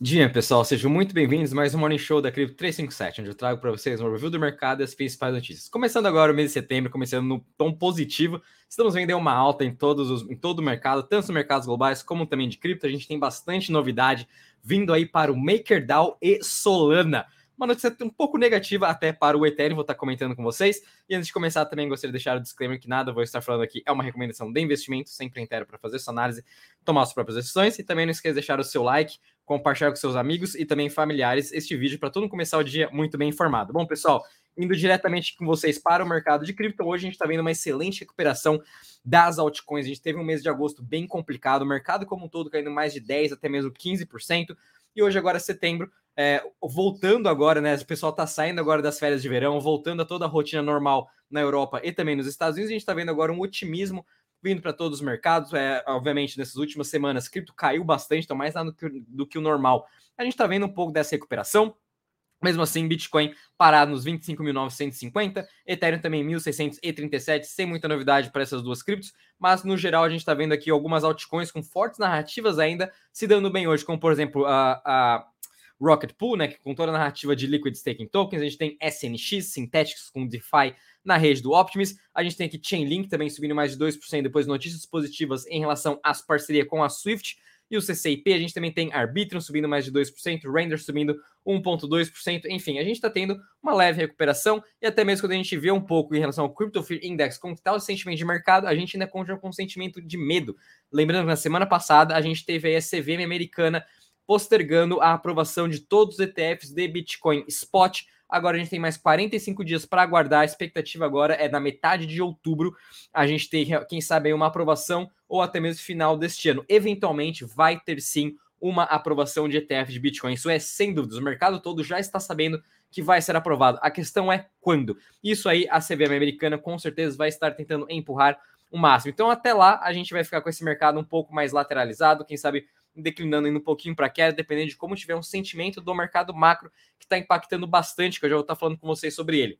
Dia, pessoal, sejam muito bem-vindos mais um Morning Show da Cripto 357, onde eu trago para vocês um review do mercado e as principais notícias. Começando agora o mês de setembro, começando no tom positivo, estamos vendo uma alta em, todos os, em todo o mercado, tanto nos mercados globais como também de cripto. A gente tem bastante novidade vindo aí para o MakerDAO e Solana. Uma notícia um pouco negativa até para o Ethereum, vou estar comentando com vocês. E antes de começar, também gostaria de deixar o disclaimer que nada vou estar falando aqui é uma recomendação de investimento, sempre inteiro para fazer sua análise, tomar suas próprias decisões. E também não esqueça de deixar o seu like, compartilhar com seus amigos e também familiares este vídeo para todo mundo começar o dia muito bem informado. Bom, pessoal, indo diretamente com vocês para o mercado de cripto, hoje a gente está vendo uma excelente recuperação das altcoins. A gente teve um mês de agosto bem complicado, o mercado como um todo caindo mais de 10%, até mesmo 15%. E hoje, agora, setembro, é, voltando agora, né? O pessoal está saindo agora das férias de verão, voltando a toda a rotina normal na Europa e também nos Estados Unidos. A gente está vendo agora um otimismo vindo para todos os mercados. É, obviamente, nessas últimas semanas, cripto caiu bastante, então mais nada do que, do que o normal. A gente está vendo um pouco dessa recuperação. Mesmo assim, Bitcoin parado nos 25.950, Ethereum também 1.637, sem muita novidade para essas duas criptos, mas no geral a gente está vendo aqui algumas altcoins com fortes narrativas ainda se dando bem hoje, como por exemplo a, a Rocket Pool, né, com toda a narrativa de Liquid Staking Tokens, a gente tem SNX, Synthetics com DeFi na rede do Optimus, a gente tem aqui Chainlink também subindo mais de 2%, depois notícias positivas em relação às parcerias com a Swift, e o CCIP, a gente também tem Arbitrum subindo mais de 2%, Render subindo 1,2%, enfim, a gente está tendo uma leve recuperação, e até mesmo quando a gente vê um pouco em relação ao Crypto Fear Index, como está o sentimento de mercado, a gente ainda continua com um sentimento de medo. Lembrando que na semana passada a gente teve a CVM americana postergando a aprovação de todos os ETFs de Bitcoin Spot. Agora a gente tem mais 45 dias para aguardar. A expectativa agora é na metade de outubro a gente ter, quem sabe, uma aprovação ou até mesmo final deste ano. Eventualmente vai ter sim uma aprovação de ETF de Bitcoin. Isso é sem dúvidas. O mercado todo já está sabendo que vai ser aprovado. A questão é quando. Isso aí a CVM americana com certeza vai estar tentando empurrar o máximo. Então até lá a gente vai ficar com esse mercado um pouco mais lateralizado, quem sabe declinando indo um pouquinho para queda, dependendo de como tiver um sentimento do mercado macro que está impactando bastante, que eu já vou estar tá falando com vocês sobre ele.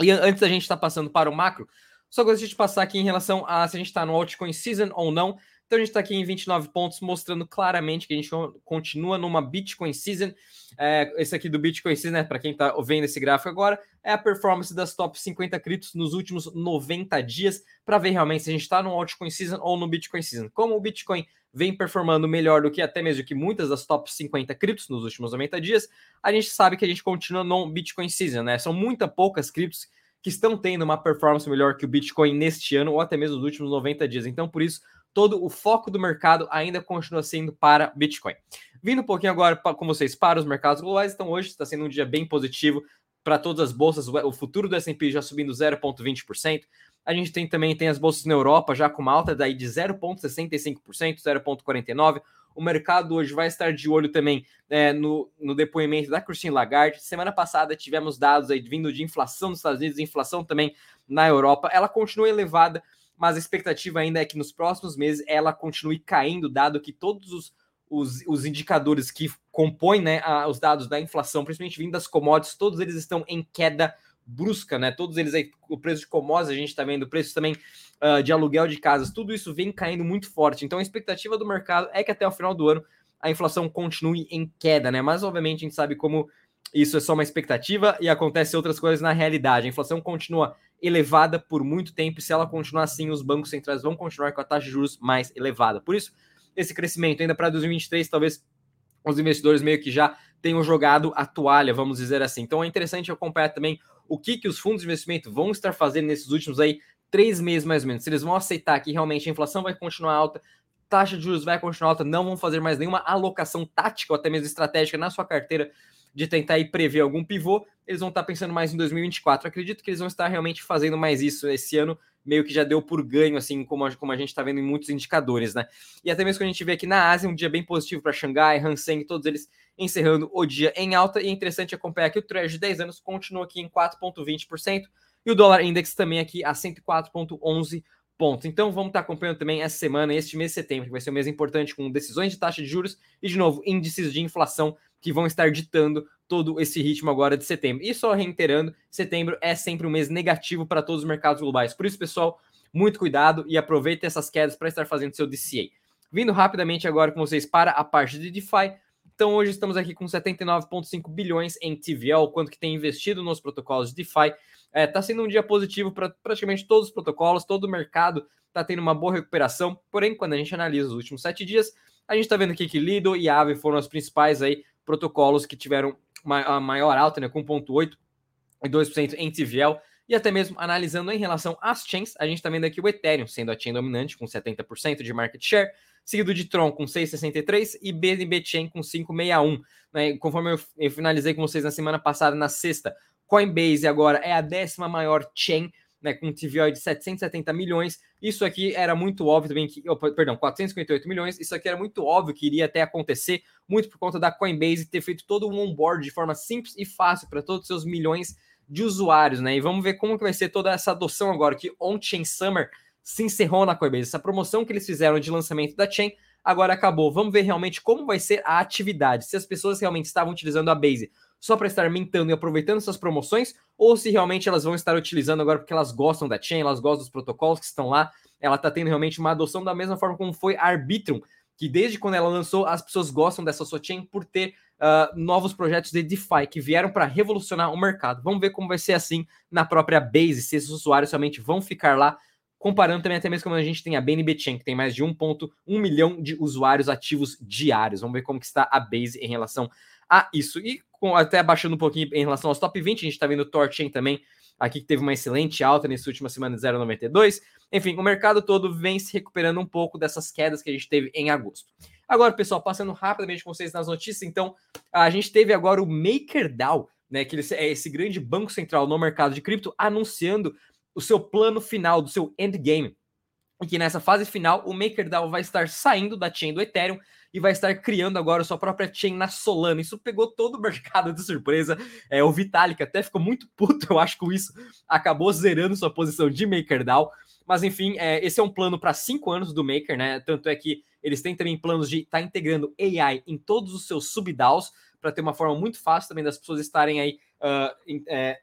E antes da gente estar tá passando para o macro, só gostaria de passar aqui em relação a se a gente está no altcoin season ou não. Então a gente está aqui em 29 pontos, mostrando claramente que a gente continua numa Bitcoin Season. É, esse aqui do Bitcoin Season, né, para quem está vendo esse gráfico agora, é a performance das top 50 criptos nos últimos 90 dias, para ver realmente se a gente está no Altcoin Season ou no Bitcoin Season. Como o Bitcoin vem performando melhor do que até mesmo que muitas das top 50 criptos nos últimos 90 dias, a gente sabe que a gente continua no Bitcoin Season, né? São muita poucas criptos que estão tendo uma performance melhor que o Bitcoin neste ano ou até mesmo nos últimos 90 dias. Então, por isso, todo o foco do mercado ainda continua sendo para Bitcoin. Vindo um pouquinho agora com vocês para os mercados globais, então hoje está sendo um dia bem positivo para todas as bolsas, o futuro do S&P já subindo 0,20%, a gente tem também tem as bolsas na Europa já com uma alta daí de 0,65%, 0,49%. O mercado hoje vai estar de olho também é, no, no depoimento da Christine Lagarde. Semana passada tivemos dados aí vindo de inflação nos Estados Unidos, inflação também na Europa. Ela continua elevada, mas a expectativa ainda é que nos próximos meses ela continue caindo, dado que todos os, os, os indicadores que compõem né, a, os dados da inflação, principalmente vindo das commodities, todos eles estão em queda brusca, né? Todos eles aí, o preço de commodities, a gente está vendo, o preço também uh, de aluguel de casas, tudo isso vem caindo muito forte. Então a expectativa do mercado é que até o final do ano a inflação continue em queda, né? Mas obviamente a gente sabe como isso é só uma expectativa e acontece outras coisas na realidade. A inflação continua elevada por muito tempo e se ela continuar assim, os bancos centrais vão continuar com a taxa de juros mais elevada. Por isso, esse crescimento ainda para 2023, talvez os investidores meio que já tenham jogado a toalha, vamos dizer assim. Então é interessante acompanhar também o que, que os fundos de investimento vão estar fazendo nesses últimos aí três meses mais ou menos. Se eles vão aceitar que realmente a inflação vai continuar alta, taxa de juros vai continuar alta, não vão fazer mais nenhuma alocação tática ou até mesmo estratégica na sua carteira de tentar aí prever algum pivô, eles vão estar pensando mais em 2024. acredito que eles vão estar realmente fazendo mais isso esse ano, meio que já deu por ganho, assim, como a, como a gente está vendo em muitos indicadores, né? E até mesmo que a gente vê aqui na Ásia, um dia bem positivo para Xangai, Hang todos eles encerrando o dia em alta. E é interessante acompanhar que o Treasury de 10 anos continua aqui em 4,20% e o dólar index também aqui a 104,11 pontos. Então vamos estar acompanhando também essa semana, este mês de setembro, que vai ser um mês importante com decisões de taxa de juros e, de novo, índices de inflação que vão estar ditando todo esse ritmo agora de setembro. E só reiterando, setembro é sempre um mês negativo para todos os mercados globais. Por isso, pessoal, muito cuidado e aproveite essas quedas para estar fazendo seu DCA. Vindo rapidamente agora com vocês para a parte de DeFi, Então hoje estamos aqui com 79,5 bilhões em TVL, quanto que tem investido nos protocolos de DeFi. Está é, tá sendo um dia positivo para praticamente todos os protocolos, todo o mercado está tendo uma boa recuperação. Porém, quando a gente analisa os últimos sete dias, a gente está vendo aqui que Lido e Aave foram os principais aí protocolos que tiveram a maior alta, né, com 1,8% e 2% em TVL. E até mesmo analisando em relação às chains, a gente está vendo aqui o Ethereum sendo a chain dominante com 70% de market share, seguido de Tron com 6,63 e BNB Chain com 5,61. Né? Conforme eu, eu finalizei com vocês na semana passada, na sexta, Coinbase agora é a décima maior chain, né, com um TVO de 770 milhões. Isso aqui era muito óbvio também que, oh, perdão, 458 milhões. Isso aqui era muito óbvio que iria até acontecer, muito por conta da Coinbase ter feito todo um onboard de forma simples e fácil para todos os seus milhões de usuários, né? E vamos ver como que vai ser toda essa adoção agora que on-chain summer se encerrou na Coinbase. Essa promoção que eles fizeram de lançamento da chain agora acabou. Vamos ver realmente como vai ser a atividade. Se as pessoas realmente estavam utilizando a Base só para estar mentando e aproveitando essas promoções, ou se realmente elas vão estar utilizando agora porque elas gostam da chain, elas gostam dos protocolos que estão lá. Ela está tendo realmente uma adoção da mesma forma como foi a Arbitrum, que desde quando ela lançou, as pessoas gostam dessa sua chain por ter uh, novos projetos de DeFi que vieram para revolucionar o mercado. Vamos ver como vai ser assim na própria Base, se esses usuários realmente vão ficar lá comparando também até mesmo como a gente tem a BNB Chain, que tem mais de 1.1 milhão de usuários ativos diários. Vamos ver como que está a Base em relação a isso. E com, até abaixando um pouquinho em relação aos top 20, a gente está vendo o Torchain também, aqui que teve uma excelente alta nessa última semana de 0,92. Enfim, o mercado todo vem se recuperando um pouco dessas quedas que a gente teve em agosto. Agora, pessoal, passando rapidamente com vocês nas notícias, então, a gente teve agora o MakerDAO, né, que é esse grande banco central no mercado de cripto, anunciando o seu plano final, do seu endgame. E que nessa fase final, o MakerDAO vai estar saindo da chain do Ethereum e vai estar criando agora sua própria chain na Solana. Isso pegou todo o mercado de surpresa. É, o Vitalik até ficou muito puto, eu acho, com isso. Acabou zerando sua posição de MakerDAO. Mas enfim, é, esse é um plano para cinco anos do Maker, né? Tanto é que eles têm também planos de estar tá integrando AI em todos os seus subDAOs para ter uma forma muito fácil também das pessoas estarem aí uh, é,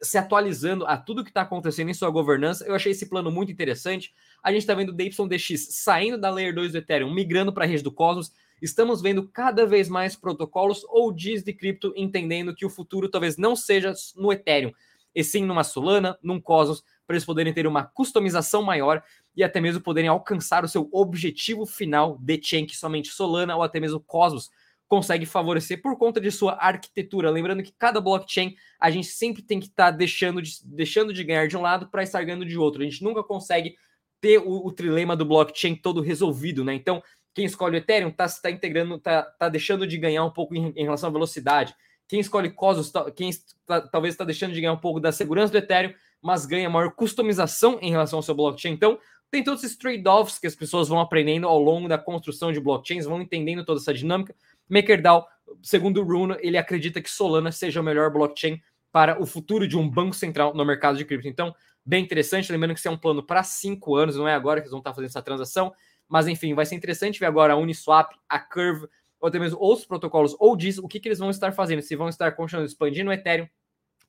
se atualizando a tudo que está acontecendo em sua governança. Eu achei esse plano muito interessante. A gente está vendo DYDX saindo da Layer 2 do Ethereum, migrando para a rede do Cosmos. Estamos vendo cada vez mais protocolos ou dias de cripto entendendo que o futuro talvez não seja no Ethereum, e sim numa Solana, num Cosmos, para eles poderem ter uma customização maior e até mesmo poderem alcançar o seu objetivo final de chain que somente Solana ou até mesmo Cosmos consegue favorecer por conta de sua arquitetura. Lembrando que cada blockchain a gente sempre tem que estar tá deixando, de, deixando de ganhar de um lado para estar ganhando de outro. A gente nunca consegue ter o, o, trilema do blockchain todo resolvido, né? Então, quem escolhe o Ethereum está tá integrando, está tá deixando de ganhar um pouco em, em relação à velocidade. Quem escolhe Cosmos, tá, quem tá, talvez está deixando de ganhar um pouco da segurança do Ethereum, mas ganha maior customização em relação ao seu blockchain. Então, tem todos esses trade-offs que as pessoas vão aprendendo ao longo da construção de blockchains, vão entendendo toda essa dinâmica. MakerDAO, segundo o Bruno, ele acredita que Solana seja o melhor blockchain para o futuro de um banco central no mercado de cripto. Então, bem interessante. Lembrando que isso é um plano para cinco anos, não é agora que eles vão estar fazendo essa transação. Mas, enfim, vai ser interessante ver agora a Uniswap, a Curve, ou até mesmo outros protocolos, ou diz o que, que eles vão estar fazendo. Se vão estar continuando expandindo o Ethereum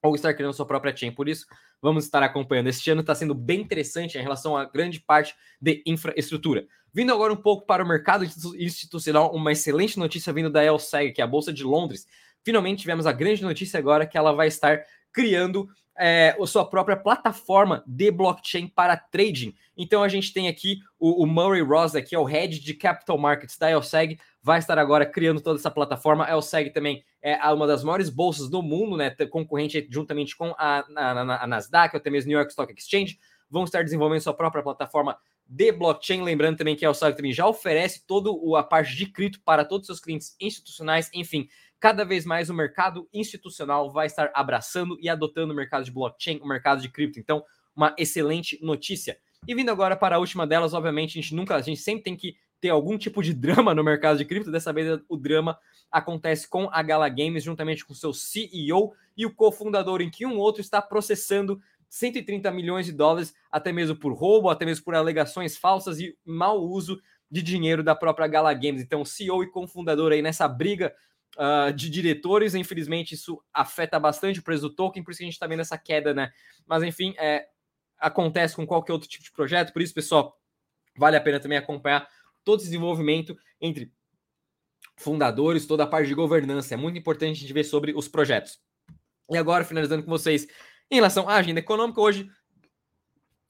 ou estar criando sua própria chain. Por isso, vamos estar acompanhando. Este ano está sendo bem interessante em relação a grande parte de infraestrutura. Vindo agora um pouco para o mercado institucional, uma excelente notícia vindo da LSEG, que é a Bolsa de Londres. Finalmente tivemos a grande notícia agora que ela vai estar criando é, a sua própria plataforma de blockchain para trading. Então a gente tem aqui o, o Murray Rosa, que é o head de capital markets da LSEG, vai estar agora criando toda essa plataforma. A LSEG também é uma das maiores bolsas do mundo, né, concorrente juntamente com a, a, a Nasdaq, até mesmo New York Stock Exchange, vão estar desenvolvendo sua própria plataforma de blockchain. Lembrando também que a também já oferece toda a parte de cripto para todos os seus clientes institucionais. Enfim, cada vez mais o mercado institucional vai estar abraçando e adotando o mercado de blockchain, o mercado de cripto. Então, uma excelente notícia. E vindo agora para a última delas, obviamente, a gente nunca, a gente sempre tem que ter algum tipo de drama no mercado de cripto. Dessa vez o drama acontece com a Gala Games, juntamente com seu CEO e o cofundador, em que um outro está processando 130 milhões de dólares, até mesmo por roubo, até mesmo por alegações falsas e mau uso de dinheiro da própria Gala Games. Então, CEO e cofundador aí nessa briga uh, de diretores, infelizmente isso afeta bastante o preço do token, por isso que a gente está vendo essa queda, né? Mas enfim, é, acontece com qualquer outro tipo de projeto, por isso, pessoal, vale a pena também acompanhar todo esse desenvolvimento entre fundadores, toda a parte de governança. É muito importante a gente ver sobre os projetos. E agora, finalizando com vocês, em relação à agenda econômica, hoje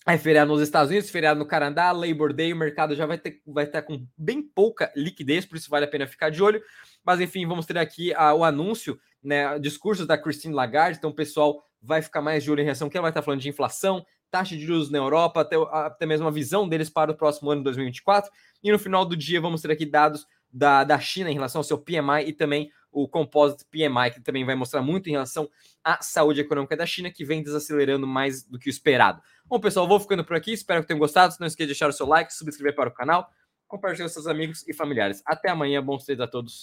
é feriado nos Estados Unidos, feriado no Canadá, Labor Day, o mercado já vai, ter, vai estar com bem pouca liquidez, por isso vale a pena ficar de olho. Mas enfim, vamos ter aqui a, o anúncio, né, discursos da Christine Lagarde, então o pessoal vai ficar mais de olho em relação que ela vai estar falando de inflação, taxa de juros na Europa, até, até mesmo a visão deles para o próximo ano 2024. E no final do dia vamos ter aqui dados da, da China em relação ao seu PMI e também o Composite PMI, que também vai mostrar muito em relação à saúde econômica da China, que vem desacelerando mais do que o esperado. Bom, pessoal, vou ficando por aqui. Espero que tenham gostado. Não esqueça de deixar o seu like, subscrever para o canal, compartilhar com seus amigos e familiares. Até amanhã. Bons treinos a todos.